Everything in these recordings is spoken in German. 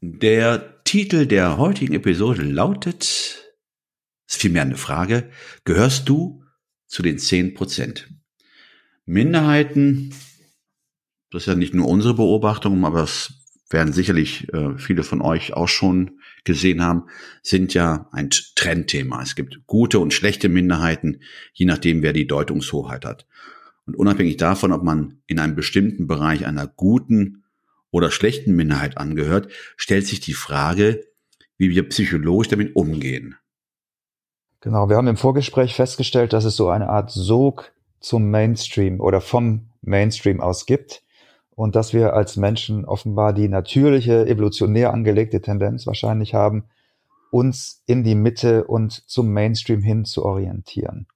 Der Titel der heutigen Episode lautet, ist vielmehr eine Frage, gehörst du zu den 10 Prozent? Minderheiten, das ist ja nicht nur unsere Beobachtung, aber es werden sicherlich äh, viele von euch auch schon gesehen haben, sind ja ein Trendthema. Es gibt gute und schlechte Minderheiten, je nachdem, wer die Deutungshoheit hat. Und unabhängig davon, ob man in einem bestimmten Bereich einer guten oder schlechten Minderheit angehört, stellt sich die Frage, wie wir psychologisch damit umgehen. Genau, wir haben im Vorgespräch festgestellt, dass es so eine Art Sog zum Mainstream oder vom Mainstream aus gibt und dass wir als Menschen offenbar die natürliche, evolutionär angelegte Tendenz wahrscheinlich haben, uns in die Mitte und zum Mainstream hin zu orientieren.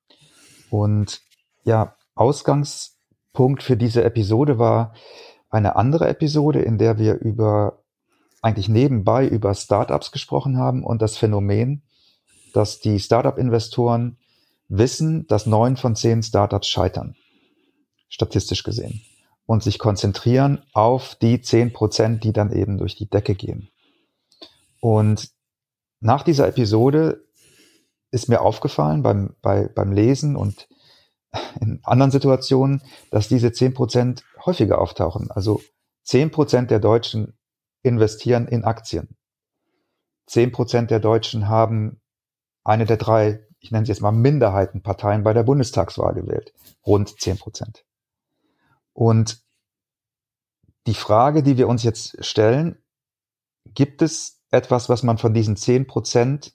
Und ja, Ausgangspunkt für diese Episode war eine andere Episode, in der wir über eigentlich nebenbei über Startups gesprochen haben und das Phänomen, dass die Startup-Investoren wissen, dass neun von zehn Startups scheitern, statistisch gesehen, und sich konzentrieren auf die zehn Prozent, die dann eben durch die Decke gehen. Und nach dieser Episode ist mir aufgefallen beim, bei, beim Lesen und in anderen Situationen, dass diese zehn Prozent häufiger auftauchen. Also zehn Prozent der Deutschen investieren in Aktien. Zehn Prozent der Deutschen haben eine der drei, ich nenne sie jetzt mal Minderheitenparteien bei der Bundestagswahl gewählt. Rund zehn Prozent. Und die Frage, die wir uns jetzt stellen, gibt es etwas, was man von diesen zehn Prozent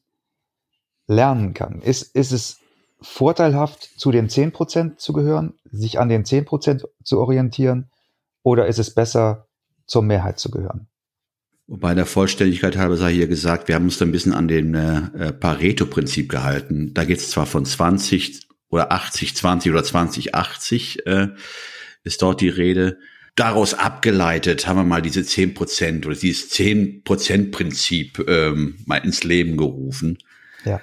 lernen kann? Ist, ist es vorteilhaft, zu den 10% zu gehören, sich an den 10% zu orientieren, oder ist es besser, zur Mehrheit zu gehören? Wobei der Vollständigkeit halber sei hier gesagt, wir haben uns da ein bisschen an den äh, Pareto-Prinzip gehalten. Da geht es zwar von 20 oder 80, 20 oder 20, 80 äh, ist dort die Rede. Daraus abgeleitet haben wir mal diese 10 Prozent oder dieses 10 Prozent Prinzip ähm, mal ins Leben gerufen. Ja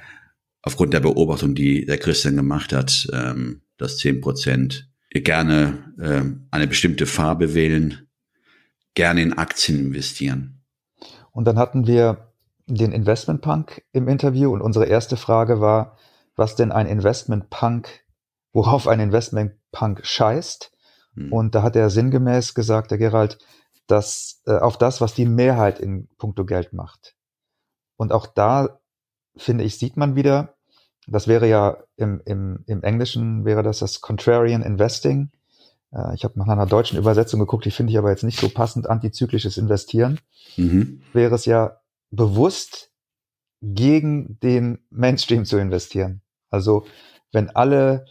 aufgrund der Beobachtung, die der Christian gemacht hat, ähm, dass zehn Prozent gerne ähm, eine bestimmte Farbe wählen, gerne in Aktien investieren. Und dann hatten wir den Investment Punk im Interview und unsere erste Frage war, was denn ein Investment Punk, worauf ein Investment Punk scheißt. Hm. Und da hat er sinngemäß gesagt, der Gerald, dass äh, auf das, was die Mehrheit in puncto Geld macht. Und auch da finde ich, sieht man wieder, das wäre ja im, im, im Englischen wäre das das Contrarian Investing. Äh, ich habe nach einer deutschen Übersetzung geguckt, die finde ich aber jetzt nicht so passend, antizyklisches Investieren. Mhm. Wäre es ja bewusst gegen den Mainstream zu investieren. Also wenn alle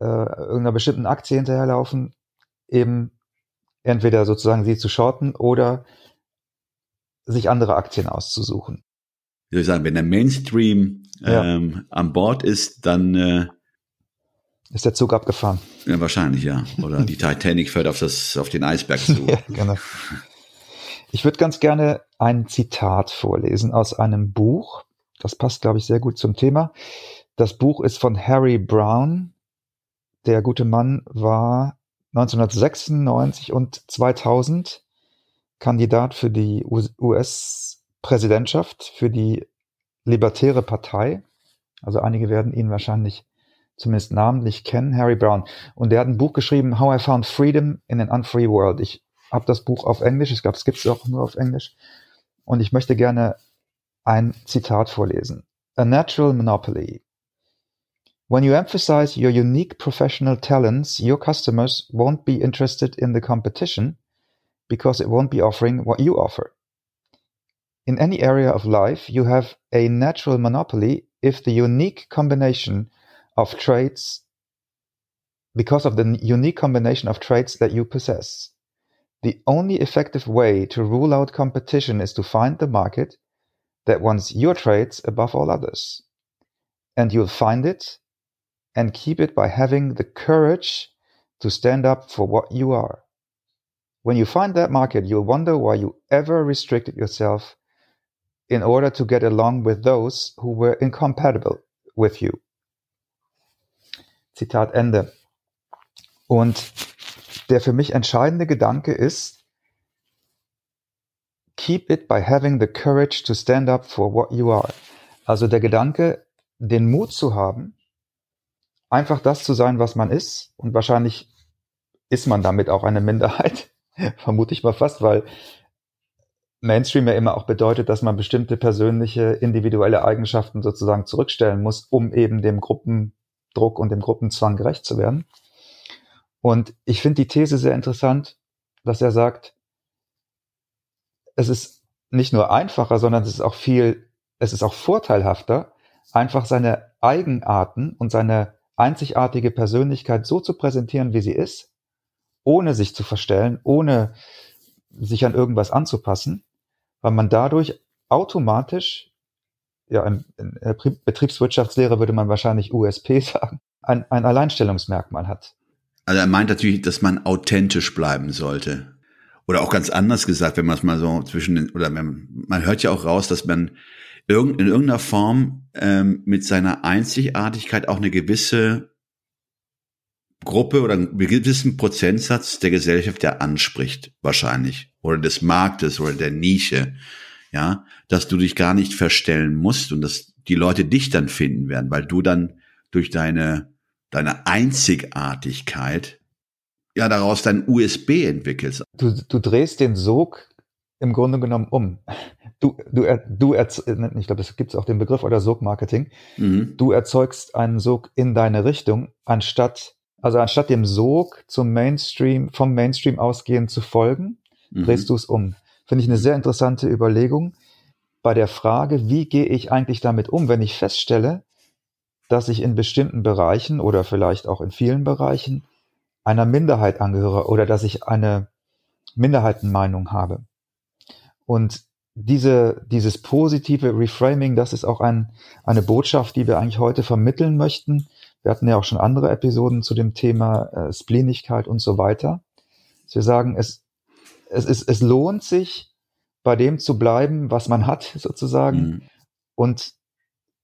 äh, irgendeiner bestimmten Aktie hinterherlaufen, eben entweder sozusagen sie zu shorten oder sich andere Aktien auszusuchen. Wie soll ich sagen, wenn der Mainstream ja. ähm, an Bord ist, dann äh, ist der Zug abgefahren. Ja, wahrscheinlich, ja. Oder die Titanic fährt auf, das, auf den Eisberg zu. ja, genau. Ich würde ganz gerne ein Zitat vorlesen aus einem Buch. Das passt, glaube ich, sehr gut zum Thema. Das Buch ist von Harry Brown. Der gute Mann war 1996 und 2000 Kandidat für die US-Präsidentschaft, für die Libertäre Partei. Also einige werden ihn wahrscheinlich zumindest namentlich kennen, Harry Brown. Und der hat ein Buch geschrieben, How I Found Freedom in an Unfree World. Ich habe das Buch auf Englisch, ich glaube, es gibt es auch nur auf Englisch. Und ich möchte gerne ein Zitat vorlesen. A natural monopoly. When you emphasize your unique professional talents, your customers won't be interested in the competition because it won't be offering what you offer. In any area of life, you have a natural monopoly if the unique combination of traits because of the unique combination of traits that you possess. The only effective way to rule out competition is to find the market that wants your traits above all others. And you'll find it and keep it by having the courage to stand up for what you are. When you find that market, you'll wonder why you ever restricted yourself in order to get along with those who were incompatible with you. Zitat Ende. Und der für mich entscheidende Gedanke ist, keep it by having the courage to stand up for what you are. Also der Gedanke, den Mut zu haben, einfach das zu sein, was man ist. Und wahrscheinlich ist man damit auch eine Minderheit, vermute ich mal fast, weil Mainstream ja immer auch bedeutet, dass man bestimmte persönliche, individuelle Eigenschaften sozusagen zurückstellen muss, um eben dem Gruppendruck und dem Gruppenzwang gerecht zu werden. Und ich finde die These sehr interessant, dass er sagt, es ist nicht nur einfacher, sondern es ist auch viel, es ist auch vorteilhafter, einfach seine Eigenarten und seine einzigartige Persönlichkeit so zu präsentieren, wie sie ist, ohne sich zu verstellen, ohne sich an irgendwas anzupassen, weil man dadurch automatisch, ja, in, der Betriebswirtschaftslehre würde man wahrscheinlich USP sagen, ein, ein Alleinstellungsmerkmal hat. Also er meint natürlich, dass man authentisch bleiben sollte. Oder auch ganz anders gesagt, wenn man es mal so zwischen den, oder man, man hört ja auch raus, dass man in irgendeiner Form ähm, mit seiner Einzigartigkeit auch eine gewisse Gruppe oder einen gewissen Prozentsatz der Gesellschaft ja anspricht, wahrscheinlich. Oder des Marktes oder der Nische. Ja, dass du dich gar nicht verstellen musst und dass die Leute dich dann finden werden, weil du dann durch deine deine Einzigartigkeit ja daraus dein USB entwickelst. Du, du drehst den Sog im Grunde genommen um. Du, du, du ich glaube, es gibt auch den Begriff oder Sog-Marketing. Mhm. Du erzeugst einen Sog in deine Richtung, anstatt, also anstatt dem Sog zum Mainstream, vom Mainstream ausgehend zu folgen, mhm. drehst du es um. Finde ich eine sehr interessante Überlegung bei der Frage, wie gehe ich eigentlich damit um, wenn ich feststelle, dass ich in bestimmten Bereichen oder vielleicht auch in vielen Bereichen einer Minderheit angehöre oder dass ich eine Minderheitenmeinung habe. Und diese, dieses positive Reframing, das ist auch ein, eine Botschaft, die wir eigentlich heute vermitteln möchten. Wir hatten ja auch schon andere Episoden zu dem Thema äh, Splenigkeit und so weiter. Dass wir sagen, es, es, ist, es lohnt sich, bei dem zu bleiben, was man hat, sozusagen, mhm. und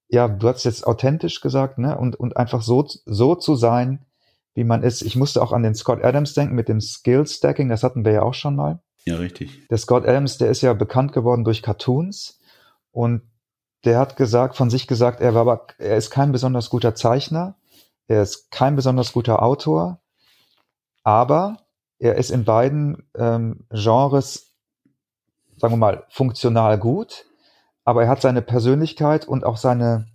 ja, du hast jetzt authentisch gesagt, ne? Und, und einfach so, so zu sein, wie man ist. Ich musste auch an den Scott Adams denken mit dem Skill Stacking, das hatten wir ja auch schon mal. Ja, richtig. Der Scott Adams, der ist ja bekannt geworden durch Cartoons und der hat gesagt, von sich gesagt, er war aber, er ist kein besonders guter Zeichner, er ist kein besonders guter Autor, aber er ist in beiden ähm, Genres, sagen wir mal, funktional gut aber er hat seine Persönlichkeit und auch seine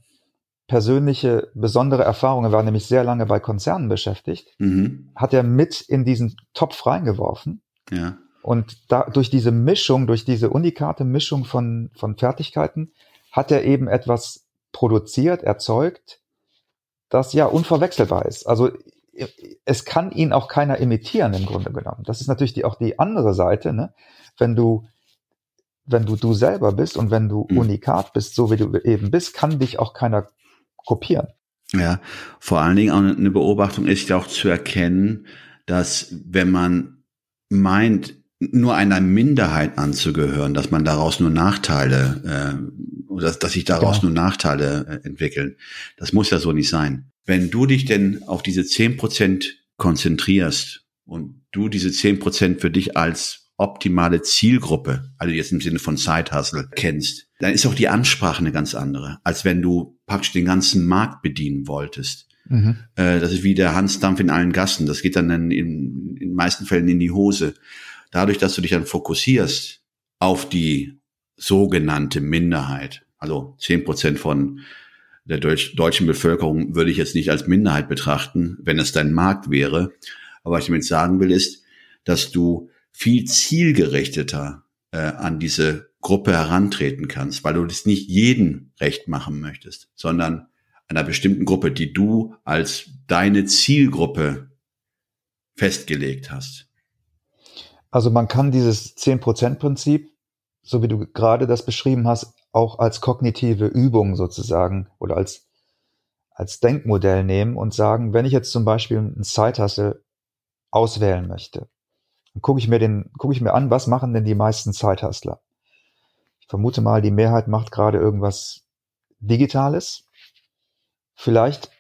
persönliche besondere Erfahrung, er war nämlich sehr lange bei Konzernen beschäftigt, mhm. hat er mit in diesen Topf reingeworfen. Ja. Und da, durch diese Mischung, durch diese unikate Mischung von, von Fertigkeiten, hat er eben etwas produziert, erzeugt, das ja unverwechselbar ist. Also es kann ihn auch keiner imitieren im Grunde genommen. Das ist natürlich die, auch die andere Seite, ne? Wenn du wenn du du selber bist und wenn du mhm. unikat bist, so wie du eben bist, kann dich auch keiner kopieren. Ja, vor allen Dingen auch eine Beobachtung ist ja auch zu erkennen, dass wenn man meint, nur einer Minderheit anzugehören, dass man daraus nur Nachteile, äh, oder dass, dass sich daraus ja. nur Nachteile äh, entwickeln. Das muss ja so nicht sein. Wenn du dich denn auf diese zehn Prozent konzentrierst und du diese zehn Prozent für dich als optimale Zielgruppe, also jetzt im Sinne von Side Hustle, kennst, dann ist auch die Ansprache eine ganz andere, als wenn du praktisch den ganzen Markt bedienen wolltest. Mhm. Äh, das ist wie der Hansdampf in allen Gassen. Das geht dann in, in, in meisten Fällen in die Hose. Dadurch, dass du dich dann fokussierst auf die sogenannte Minderheit, also zehn Prozent von der Deutsch, deutschen Bevölkerung würde ich jetzt nicht als Minderheit betrachten, wenn es dein Markt wäre. Aber was ich damit sagen will, ist, dass du viel zielgerichteter äh, an diese Gruppe herantreten kannst, weil du das nicht jeden recht machen möchtest, sondern einer bestimmten Gruppe, die du als deine Zielgruppe festgelegt hast? Also man kann dieses 10%-Prinzip, so wie du gerade das beschrieben hast, auch als kognitive Übung sozusagen oder als, als Denkmodell nehmen und sagen, wenn ich jetzt zum Beispiel einen Side-Hustle auswählen möchte, dann gucke ich mir den, gucke ich mir an, was machen denn die meisten Side-Hustler? Ich vermute mal, die Mehrheit macht gerade irgendwas Digitales. Vielleicht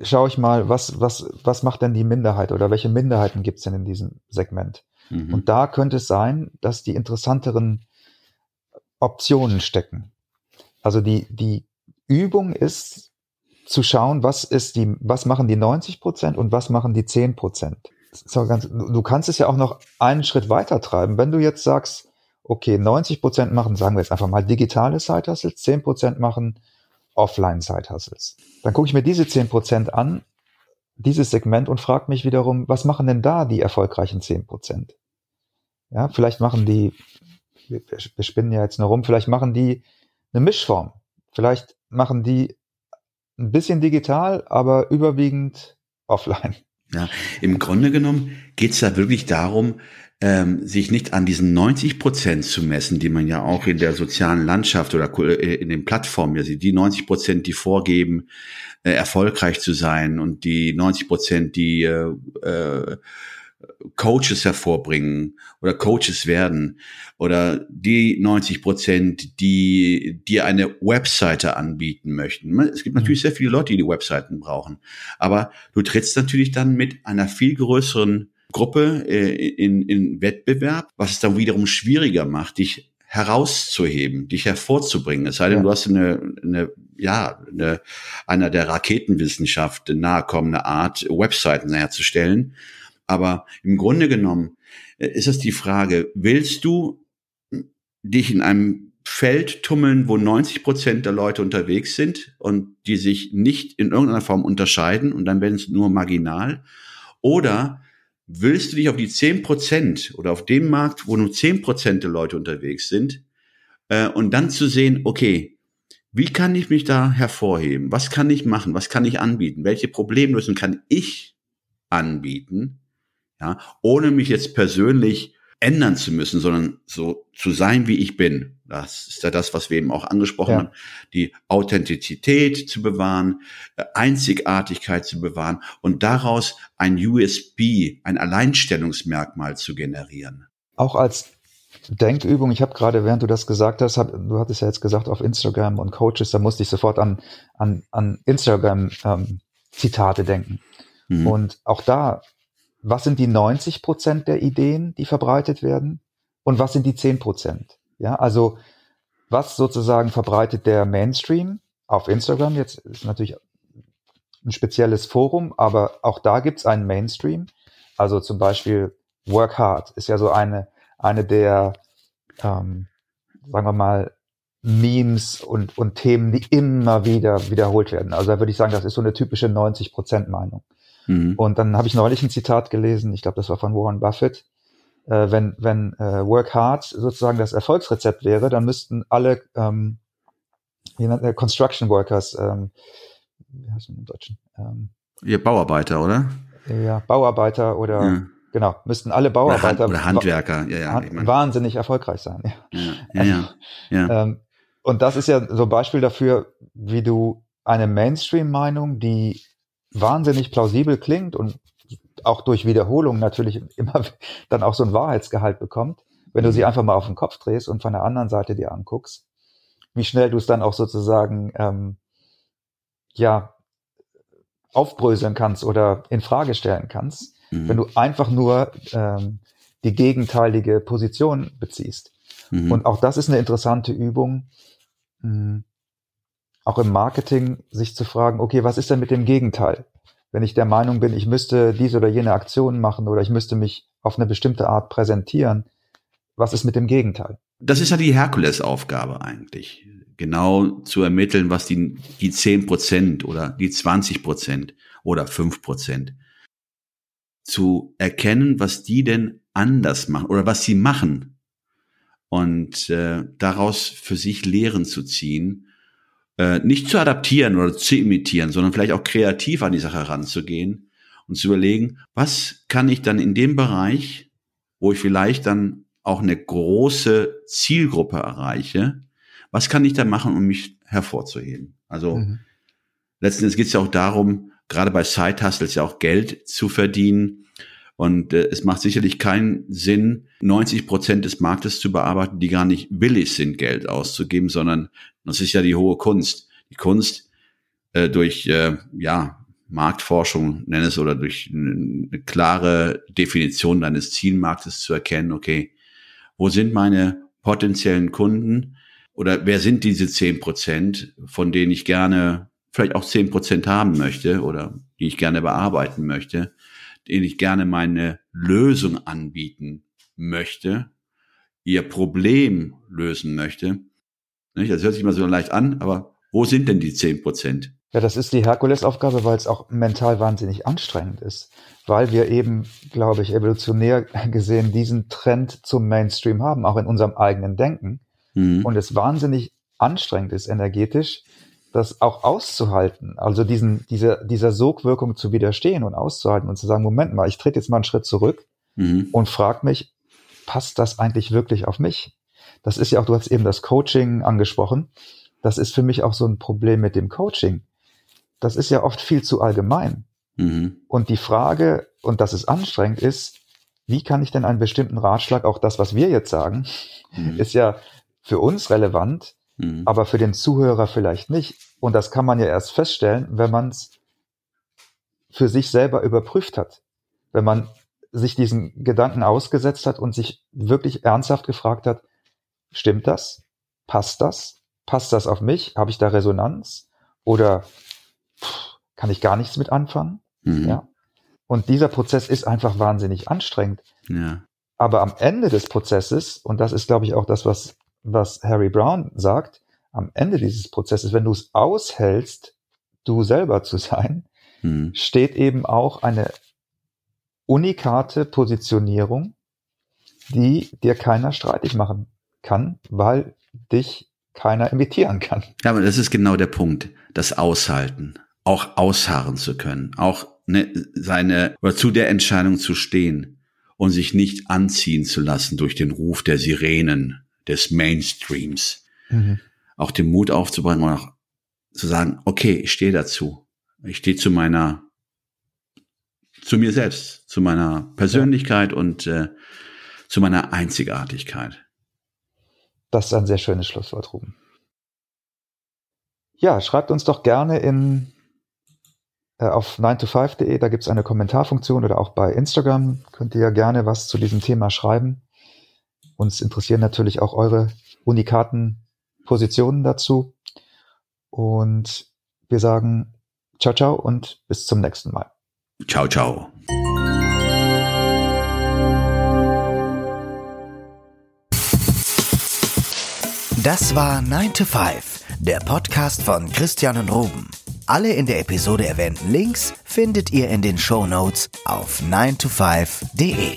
schaue ich mal, was, was, was macht denn die Minderheit oder welche Minderheiten gibt es denn in diesem Segment? Mhm. Und da könnte es sein, dass die interessanteren Optionen stecken. Also die, die Übung ist zu schauen, was ist die, was machen die 90 Prozent und was machen die 10 Prozent. Du kannst es ja auch noch einen Schritt weiter treiben. Wenn du jetzt sagst, okay, 90 Prozent machen, sagen wir jetzt einfach mal digitale Side-Hustles, 10 Prozent machen Offline-Side-Hustles. Dann gucke ich mir diese 10 Prozent an, dieses Segment und frage mich wiederum, was machen denn da die erfolgreichen 10 Prozent? Ja, vielleicht machen die, wir, wir spinnen ja jetzt nur rum, vielleicht machen die eine Mischform. Vielleicht machen die ein bisschen digital, aber überwiegend offline. Ja, im Grunde genommen geht es da wirklich darum, ähm, sich nicht an diesen 90 Prozent zu messen, die man ja auch in der sozialen Landschaft oder äh, in den Plattformen ja sieht, die 90 Prozent, die vorgeben, äh, erfolgreich zu sein und die 90 Prozent, die äh, äh, Coaches hervorbringen oder Coaches werden oder die 90 Prozent, die dir eine Webseite anbieten möchten. Es gibt natürlich sehr viele Leute, die die Webseiten brauchen, aber du trittst natürlich dann mit einer viel größeren Gruppe äh, in, in Wettbewerb, was es dann wiederum schwieriger macht, dich herauszuheben, dich hervorzubringen. Es sei denn, ja. du hast eine, eine ja, eine, einer der Raketenwissenschaft nahekommende Art, Webseiten herzustellen. Aber im Grunde genommen äh, ist es die Frage, willst du dich in einem Feld tummeln, wo 90 Prozent der Leute unterwegs sind und die sich nicht in irgendeiner Form unterscheiden und dann werden es nur marginal? Oder willst du dich auf die zehn Prozent oder auf dem Markt, wo nur zehn Prozent der Leute unterwegs sind, äh, und dann zu sehen, okay, wie kann ich mich da hervorheben? Was kann ich machen? Was kann ich anbieten? Welche Problemlösung kann ich anbieten? Ja, ohne mich jetzt persönlich ändern zu müssen, sondern so zu sein, wie ich bin. Das ist ja das, was wir eben auch angesprochen ja. haben. Die Authentizität zu bewahren, äh, Einzigartigkeit zu bewahren und daraus ein USB, ein Alleinstellungsmerkmal zu generieren. Auch als Denkübung, ich habe gerade, während du das gesagt hast, hab, du hattest ja jetzt gesagt auf Instagram und Coaches, da musste ich sofort an, an, an Instagram-Zitate ähm, denken. Mhm. Und auch da was sind die 90 Prozent der Ideen, die verbreitet werden und was sind die 10 Prozent? Ja, also was sozusagen verbreitet der Mainstream auf Instagram? Jetzt ist natürlich ein spezielles Forum, aber auch da gibt es einen Mainstream. Also zum Beispiel Work Hard ist ja so eine, eine der, ähm, sagen wir mal, Memes und, und Themen, die immer wieder wiederholt werden. Also da würde ich sagen, das ist so eine typische 90-Prozent-Meinung. Mhm. Und dann habe ich neulich ein Zitat gelesen, ich glaube, das war von Warren Buffett. Äh, wenn wenn äh, Work Hard sozusagen das Erfolgsrezept wäre, dann müssten alle ähm, äh, Construction Workers, ähm, wie heißt man im Deutschen? Ähm, Ihr Bauarbeiter, oder? Ja, Bauarbeiter oder ja. genau, müssten alle Bauarbeiter oder, Hand, oder Handwerker, ja, ja, ich mein. wahnsinnig erfolgreich sein. Ja, ja, ja. ja. Ähm, und das ist ja so ein Beispiel dafür, wie du eine Mainstream-Meinung, die wahnsinnig plausibel klingt und auch durch Wiederholung natürlich immer dann auch so ein Wahrheitsgehalt bekommt, wenn du sie mhm. einfach mal auf den Kopf drehst und von der anderen Seite dir anguckst, wie schnell du es dann auch sozusagen ähm, ja aufbröseln kannst oder in Frage stellen kannst, mhm. wenn du einfach nur ähm, die gegenteilige Position beziehst. Mhm. Und auch das ist eine interessante Übung, mh, hm, auch im Marketing sich zu fragen, okay, was ist denn mit dem Gegenteil? Wenn ich der Meinung bin, ich müsste diese oder jene Aktion machen oder ich müsste mich auf eine bestimmte Art präsentieren, was ist mit dem Gegenteil? Das ist ja die Herkulesaufgabe eigentlich. Genau zu ermitteln, was die, die 10 Prozent oder die 20 Prozent oder 5 Prozent zu erkennen, was die denn anders machen oder was sie machen und äh, daraus für sich Lehren zu ziehen äh, nicht zu adaptieren oder zu imitieren, sondern vielleicht auch kreativ an die Sache heranzugehen und zu überlegen, was kann ich dann in dem Bereich, wo ich vielleicht dann auch eine große Zielgruppe erreiche, was kann ich da machen, um mich hervorzuheben? Also mhm. letzten Endes geht es ja auch darum, gerade bei Side Hustles ja auch Geld zu verdienen. Und äh, es macht sicherlich keinen Sinn, 90 Prozent des Marktes zu bearbeiten, die gar nicht willig sind, Geld auszugeben, sondern das ist ja die hohe Kunst. Die Kunst äh, durch äh, ja Marktforschung nenne es oder durch eine klare Definition deines Zielmarktes zu erkennen, okay, wo sind meine potenziellen Kunden oder wer sind diese zehn Prozent, von denen ich gerne vielleicht auch zehn Prozent haben möchte oder die ich gerne bearbeiten möchte, denen ich gerne meine Lösung anbieten möchte, ihr Problem lösen möchte. Das hört sich mal so leicht an, aber wo sind denn die zehn Prozent? Ja, das ist die Herkulesaufgabe, weil es auch mental wahnsinnig anstrengend ist, weil wir eben, glaube ich, evolutionär gesehen diesen Trend zum Mainstream haben, auch in unserem eigenen Denken. Mhm. Und es wahnsinnig anstrengend ist energetisch, das auch auszuhalten, also diesen, dieser, dieser Sogwirkung zu widerstehen und auszuhalten und zu sagen, Moment mal, ich trete jetzt mal einen Schritt zurück mhm. und frage mich, passt das eigentlich wirklich auf mich? Das ist ja auch, du hast eben das Coaching angesprochen. Das ist für mich auch so ein Problem mit dem Coaching das ist ja oft viel zu allgemein. Mhm. Und die Frage, und das ist anstrengend, ist, wie kann ich denn einen bestimmten Ratschlag, auch das, was wir jetzt sagen, mhm. ist ja für uns relevant, mhm. aber für den Zuhörer vielleicht nicht. Und das kann man ja erst feststellen, wenn man es für sich selber überprüft hat. Wenn man sich diesen Gedanken ausgesetzt hat und sich wirklich ernsthaft gefragt hat, stimmt das? Passt das? Passt das auf mich? Habe ich da Resonanz? Oder kann ich gar nichts mit anfangen. Mhm. Ja. Und dieser Prozess ist einfach wahnsinnig anstrengend. Ja. Aber am Ende des Prozesses, und das ist, glaube ich, auch das, was, was Harry Brown sagt, am Ende dieses Prozesses, wenn du es aushältst, du selber zu sein, mhm. steht eben auch eine unikate Positionierung, die dir keiner streitig machen kann, weil dich keiner imitieren kann. Ja, aber das ist genau der Punkt, das Aushalten auch ausharren zu können, auch ne, seine oder zu der Entscheidung zu stehen und sich nicht anziehen zu lassen durch den Ruf der Sirenen des Mainstreams. Mhm. Auch den Mut aufzubringen und auch zu sagen, okay, ich stehe dazu. Ich stehe zu meiner, zu mir selbst, zu meiner Persönlichkeit ja. und äh, zu meiner Einzigartigkeit. Das ist ein sehr schönes Schlusswort, Ruben. Ja, schreibt uns doch gerne in äh, auf 9to5.de, da gibt es eine Kommentarfunktion oder auch bei Instagram könnt ihr ja gerne was zu diesem Thema schreiben. Uns interessieren natürlich auch eure unikaten Positionen dazu. Und wir sagen ciao, ciao und bis zum nächsten Mal. Ciao, ciao. Das war 9 to 5, der Podcast von Christian und Ruben. Alle in der Episode erwähnten Links findet ihr in den Show Notes auf 9to5.de.